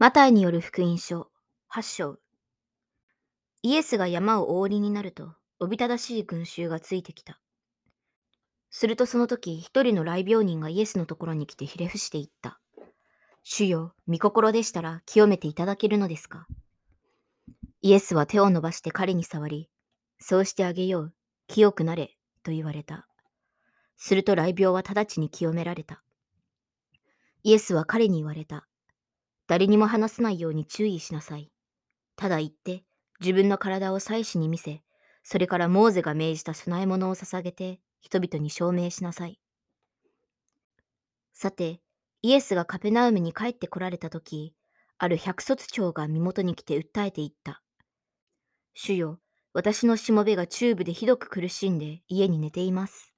マタイによる福音書8章イエスが山をお降りになると、おびただしい群衆がついてきた。するとその時、一人の来病人がイエスのところに来てひれ伏して言った。主よ、御心でしたら清めていただけるのですか？イエスは手を伸ばして彼に触り、そうしてあげよう、清くなれ、と言われた。すると来病は直ちに清められた。イエスは彼に言われた。誰にも話さないように注意しなさい。ただ言って、自分の体を祭司に見せ、それからモーゼが命じた供え物を捧げて、人々に証明しなさい。さて、イエスがカペナウムに帰ってこられたとき、ある百卒長が身元に来て訴えていった。主よ、私のしもべがチューブでひどく苦しんで家に寝ています。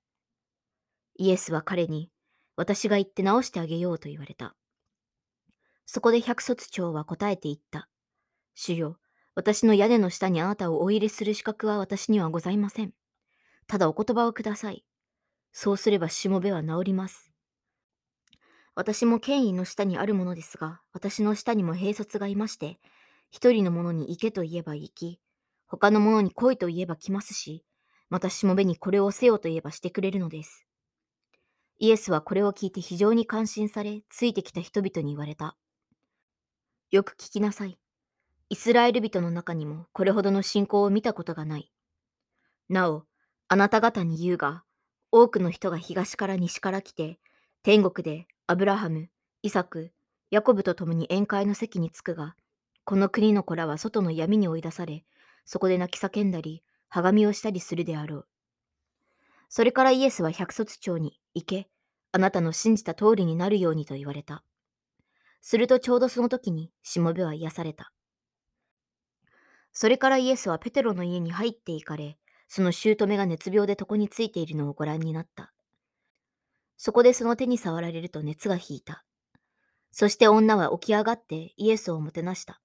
イエスは彼に、私が行って治してあげようと言われた。そこで百卒長は答えて言った。主よ、私の屋根の下にあなたをお入れする資格は私にはございません。ただお言葉をください。そうすればしもべは治ります。私も権威の下にあるものですが、私の下にも兵卒がいまして、一人の者に行けと言えば行き、他の者に来いと言えば来ますし、またしもべにこれをせよと言えばしてくれるのです。イエスはこれを聞いて非常に感心され、ついてきた人々に言われた。よく聞きなさい。イスラエル人の中にもこれほどの信仰を見たことがない。なお、あなた方に言うが、多くの人が東から西から来て、天国でアブラハム、イサク、ヤコブと共に宴会の席に着くが、この国の子らは外の闇に追い出され、そこで泣き叫んだり、はがみをしたりするであろう。それからイエスは百卒長に、行け、あなたの信じた通りになるようにと言われた。するとちょうどその時にしもべは癒された。それからイエスはペテロの家に入って行かれ、その姑が熱病で床についているのをご覧になった。そこでその手に触られると熱が引いた。そして女は起き上がってイエスをもてなした。